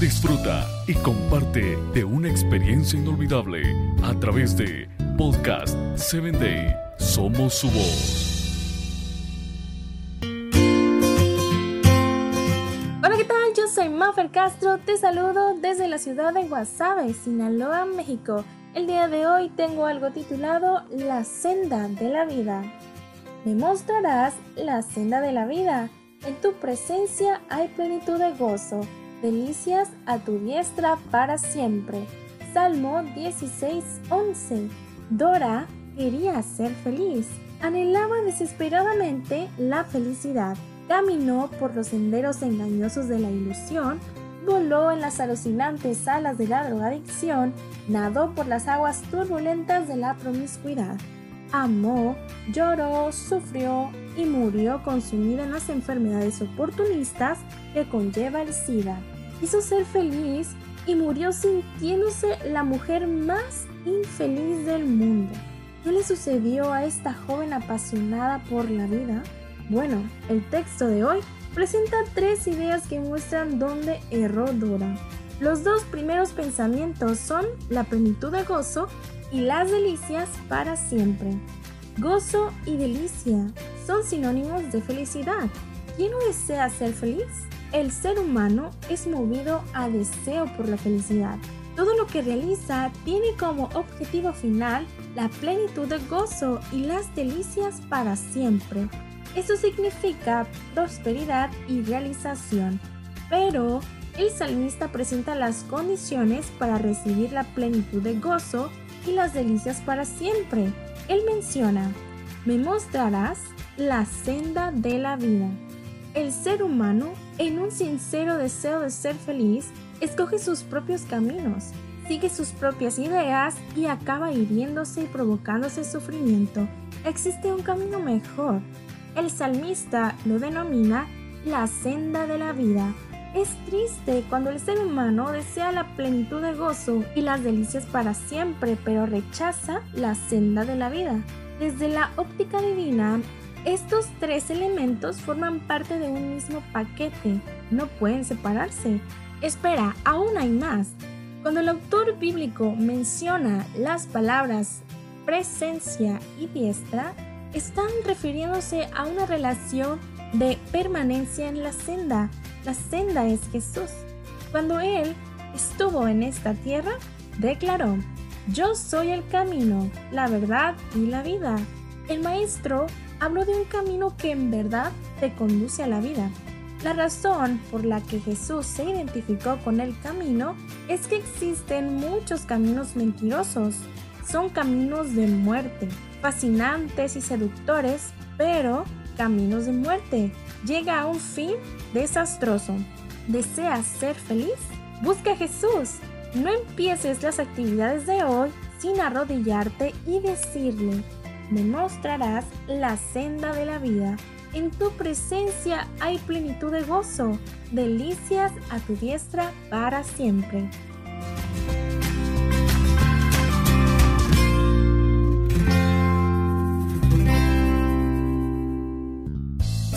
disfruta y comparte de una experiencia inolvidable a través de Podcast 7 Day. Somos su voz. Hola, ¿qué tal? Yo soy Mafer Castro, te saludo desde la ciudad de Guasave, Sinaloa, México. El día de hoy tengo algo titulado La senda de la vida. Me mostrarás la senda de la vida. En tu presencia hay plenitud de gozo, delicias a tu diestra para siempre. Salmo 16:11. Dora quería ser feliz. Anhelaba desesperadamente la felicidad. Caminó por los senderos engañosos de la ilusión, voló en las alucinantes alas de la drogadicción, nadó por las aguas turbulentas de la promiscuidad. Amó, lloró, sufrió y murió consumida en las enfermedades oportunistas que conlleva el SIDA. Quiso ser feliz y murió sintiéndose la mujer más infeliz del mundo. ¿Qué le sucedió a esta joven apasionada por la vida? Bueno, el texto de hoy presenta tres ideas que muestran dónde erró Dora. Los dos primeros pensamientos son la plenitud de gozo y las delicias para siempre. Gozo y delicia son sinónimos de felicidad. ¿Quién no desea ser feliz? El ser humano es movido a deseo por la felicidad. Todo lo que realiza tiene como objetivo final la plenitud de gozo y las delicias para siempre. Eso significa prosperidad y realización. Pero el salmista presenta las condiciones para recibir la plenitud de gozo y las delicias para siempre. Él menciona, me mostrarás la senda de la vida. El ser humano, en un sincero deseo de ser feliz, escoge sus propios caminos, sigue sus propias ideas y acaba hiriéndose y provocándose sufrimiento. Existe un camino mejor. El salmista lo denomina la senda de la vida es triste cuando el ser humano desea la plenitud de gozo y las delicias para siempre, pero rechaza la senda de la vida. Desde la óptica divina, estos tres elementos forman parte de un mismo paquete, no pueden separarse. Espera, aún hay más. Cuando el autor bíblico menciona las palabras presencia y diestra, están refiriéndose a una relación de permanencia en la senda. La senda es Jesús. Cuando Él estuvo en esta tierra, declaró, yo soy el camino, la verdad y la vida. El maestro habló de un camino que en verdad te conduce a la vida. La razón por la que Jesús se identificó con el camino es que existen muchos caminos mentirosos. Son caminos de muerte, fascinantes y seductores, pero caminos de muerte. Llega a un fin desastroso. ¿Deseas ser feliz? Busca a Jesús. No empieces las actividades de hoy sin arrodillarte y decirle, me mostrarás la senda de la vida. En tu presencia hay plenitud de gozo, delicias a tu diestra para siempre.